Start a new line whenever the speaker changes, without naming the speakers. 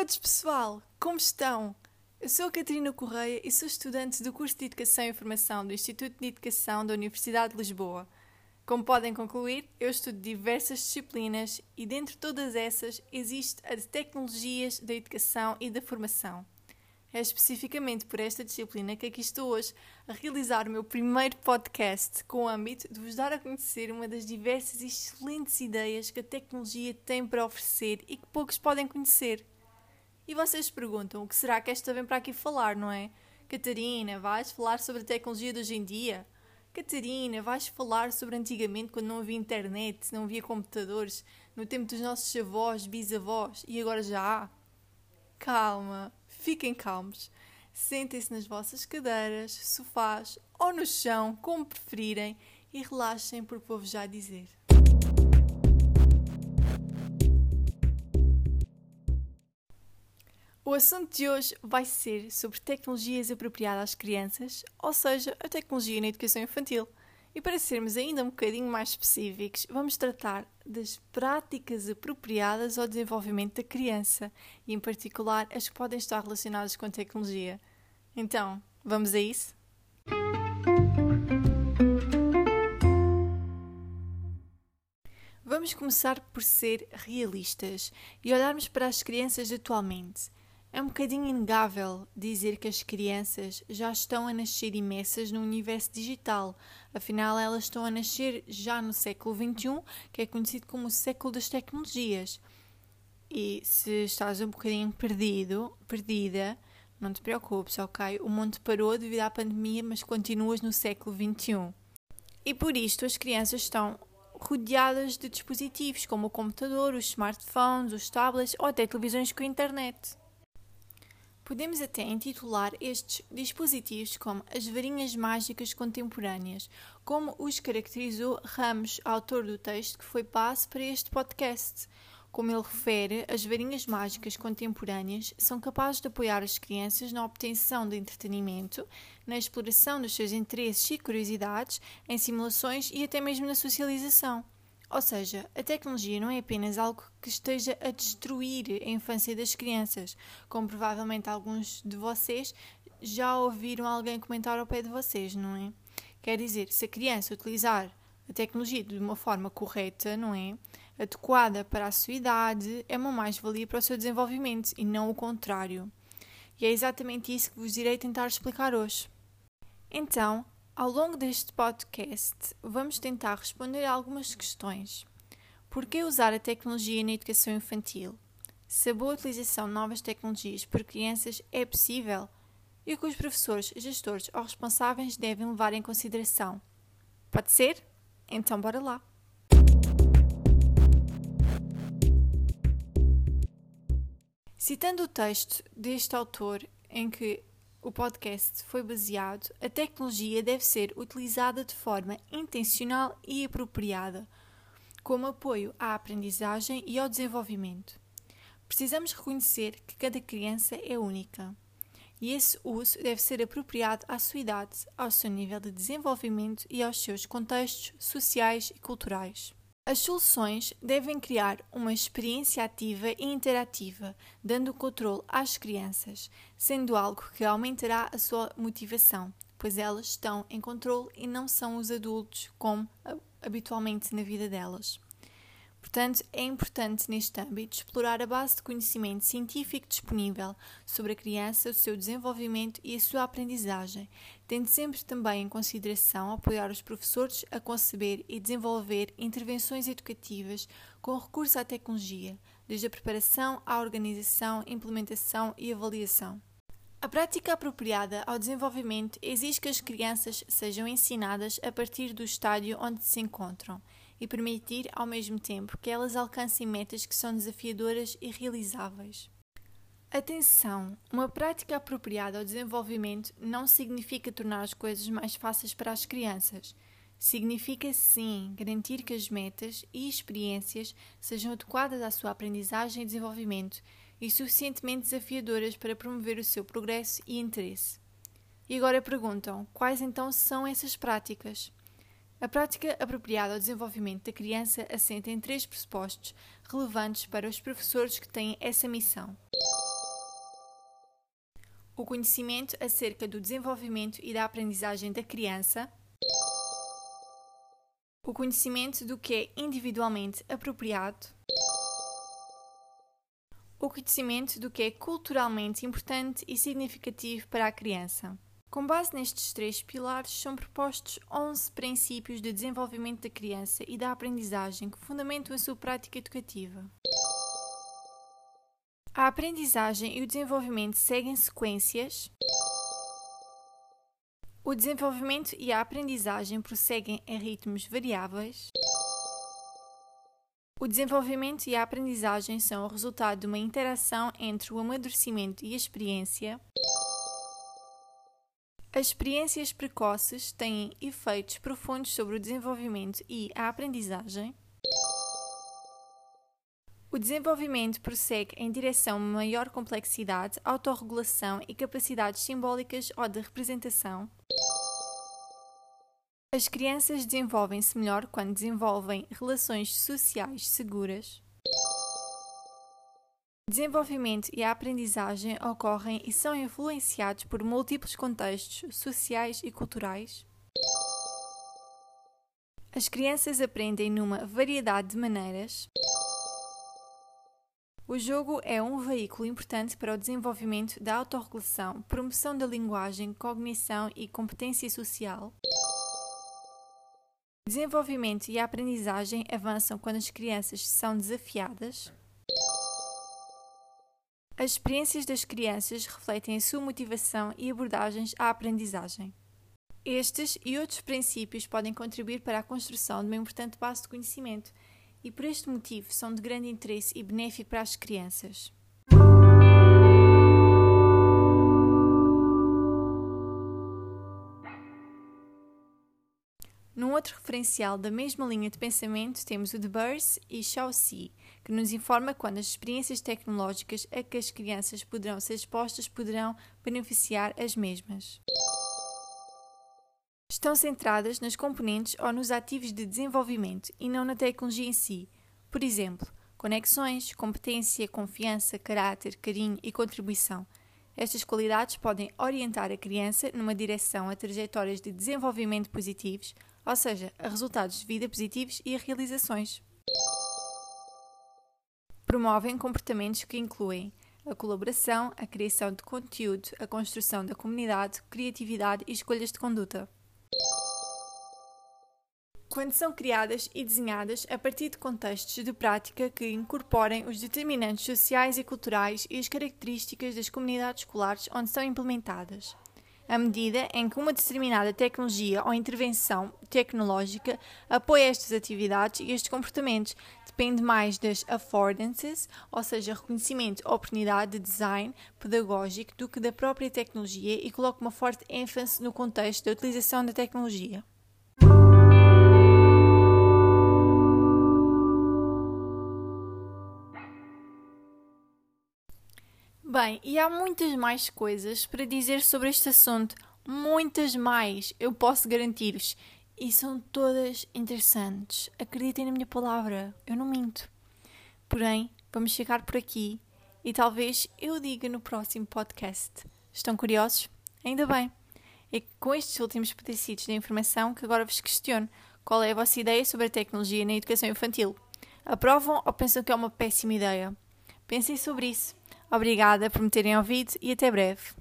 todos, pessoal! Como estão? Eu sou a Catarina Correia e sou estudante do curso de Educação e Formação do Instituto de Educação da Universidade de Lisboa. Como podem concluir, eu estudo diversas disciplinas e, dentre todas essas, existe a de Tecnologias da Educação e da Formação. É especificamente por esta disciplina que aqui estou hoje a realizar o meu primeiro podcast com o âmbito de vos dar a conhecer uma das diversas e excelentes ideias que a tecnologia tem para oferecer e que poucos podem conhecer. E vocês perguntam o que será que esta vem para aqui falar, não é? Catarina, vais falar sobre a tecnologia de hoje em dia? Catarina, vais falar sobre antigamente quando não havia internet, não havia computadores, no tempo dos nossos avós, bisavós e agora já há? Calma, fiquem calmos. Sentem-se nas vossas cadeiras, sofás ou no chão, como preferirem, e relaxem porque vou-vos já dizer. O assunto de hoje vai ser sobre tecnologias apropriadas às crianças, ou seja, a tecnologia na educação infantil. E para sermos ainda um bocadinho mais específicos, vamos tratar das práticas apropriadas ao desenvolvimento da criança e, em particular, as que podem estar relacionadas com a tecnologia. Então, vamos a isso? Vamos começar por ser realistas e olharmos para as crianças atualmente. É um bocadinho inegável dizer que as crianças já estão a nascer imensas no universo digital, afinal, elas estão a nascer já no século XXI, que é conhecido como o século das tecnologias. E se estás um bocadinho perdido, perdida, não te preocupes, ok? O mundo parou devido à pandemia, mas continuas no século XXI. E por isto as crianças estão rodeadas de dispositivos como o computador, os smartphones, os tablets ou até televisões com internet. Podemos até intitular estes dispositivos como as varinhas mágicas contemporâneas, como os caracterizou Ramos, autor do texto que foi base para este podcast. Como ele refere, as varinhas mágicas contemporâneas são capazes de apoiar as crianças na obtenção de entretenimento, na exploração dos seus interesses e curiosidades, em simulações e até mesmo na socialização. Ou seja, a tecnologia não é apenas algo que esteja a destruir a infância das crianças, como provavelmente alguns de vocês já ouviram alguém comentar ao pé de vocês, não é? Quer dizer, se a criança utilizar a tecnologia de uma forma correta, não é? Adequada para a sua idade, é uma mais-valia para o seu desenvolvimento e não o contrário. E é exatamente isso que vos irei tentar explicar hoje. Então, ao longo deste podcast, vamos tentar responder a algumas questões. Por que usar a tecnologia na educação infantil? Se a boa utilização de novas tecnologias por crianças é possível? E o que os professores, gestores ou responsáveis devem levar em consideração? Pode ser? Então, bora lá! Citando o texto deste autor, em que o podcast foi baseado, a tecnologia deve ser utilizada de forma intencional e apropriada, como apoio à aprendizagem e ao desenvolvimento. Precisamos reconhecer que cada criança é única e esse uso deve ser apropriado à sua idade, ao seu nível de desenvolvimento e aos seus contextos sociais e culturais. As soluções devem criar uma experiência ativa e interativa, dando controle às crianças, sendo algo que aumentará a sua motivação, pois elas estão em controle e não são os adultos como habitualmente na vida delas. Portanto, é importante neste âmbito explorar a base de conhecimento científico disponível sobre a criança, o seu desenvolvimento e a sua aprendizagem, tendo sempre também em consideração apoiar os professores a conceber e desenvolver intervenções educativas com recurso à tecnologia, desde a preparação à organização, implementação e avaliação. A prática apropriada ao desenvolvimento exige que as crianças sejam ensinadas a partir do estádio onde se encontram e permitir, ao mesmo tempo, que elas alcancem metas que são desafiadoras e realizáveis. Atenção! Uma prática apropriada ao desenvolvimento não significa tornar as coisas mais fáceis para as crianças. Significa, sim, garantir que as metas e experiências sejam adequadas à sua aprendizagem e desenvolvimento e suficientemente desafiadoras para promover o seu progresso e interesse. E agora perguntam: quais então são essas práticas? A prática apropriada ao desenvolvimento da criança assenta em três pressupostos relevantes para os professores que têm essa missão. o conhecimento acerca do desenvolvimento e da aprendizagem da criança, o conhecimento do que é individualmente apropriado, o conhecimento do que é culturalmente importante e significativo para a criança. Com base nestes três pilares, são propostos 11 princípios de desenvolvimento da criança e da aprendizagem que fundamentam a sua prática educativa. A aprendizagem e o desenvolvimento seguem sequências. O desenvolvimento e a aprendizagem prosseguem em ritmos variáveis. O desenvolvimento e a aprendizagem são o resultado de uma interação entre o amadurecimento e a experiência. As experiências precoces têm efeitos profundos sobre o desenvolvimento e a aprendizagem. O desenvolvimento prossegue em direção a maior complexidade, autorregulação e capacidades simbólicas ou de representação. As crianças desenvolvem-se melhor quando desenvolvem relações sociais seguras. Desenvolvimento e a aprendizagem ocorrem e são influenciados por múltiplos contextos sociais e culturais. As crianças aprendem numa variedade de maneiras. O jogo é um veículo importante para o desenvolvimento da autorregulação, promoção da linguagem, cognição e competência social. Desenvolvimento e a aprendizagem avançam quando as crianças são desafiadas. As experiências das crianças refletem a sua motivação e abordagens à aprendizagem. Estes e outros princípios podem contribuir para a construção de uma importante base de conhecimento e, por este motivo, são de grande interesse e benéfico para as crianças. Num outro referencial da mesma linha de pensamento, temos o de Burse e Shaoxi, que nos informa quando as experiências tecnológicas a que as crianças poderão ser expostas poderão beneficiar as mesmas. Estão centradas nas componentes ou nos ativos de desenvolvimento e não na tecnologia em si. Por exemplo, conexões, competência, confiança, caráter, carinho e contribuição. Estas qualidades podem orientar a criança numa direção a trajetórias de desenvolvimento positivos ou seja, a resultados de vida positivos e a realizações. Promovem comportamentos que incluem a colaboração, a criação de conteúdo, a construção da comunidade, criatividade e escolhas de conduta. Quando são criadas e desenhadas a partir de contextos de prática que incorporem os determinantes sociais e culturais e as características das comunidades escolares onde são implementadas à medida em que uma determinada tecnologia ou intervenção tecnológica apoia estas atividades e estes comportamentos. Depende mais das affordances, ou seja, reconhecimento, oportunidade de design pedagógico, do que da própria tecnologia e coloca uma forte ênfase no contexto da utilização da tecnologia. Bem, e há muitas mais coisas para dizer sobre este assunto. Muitas mais, eu posso garantir-vos. E são todas interessantes. Acreditem na minha palavra, eu não minto. Porém, vamos chegar por aqui e talvez eu diga no próximo podcast. Estão curiosos? Ainda bem. É com estes últimos pedacitos de informação que agora vos questiono qual é a vossa ideia sobre a tecnologia na educação infantil. Aprovam ou pensam que é uma péssima ideia? Pensem sobre isso. Obrigada por me terem ouvido e até breve.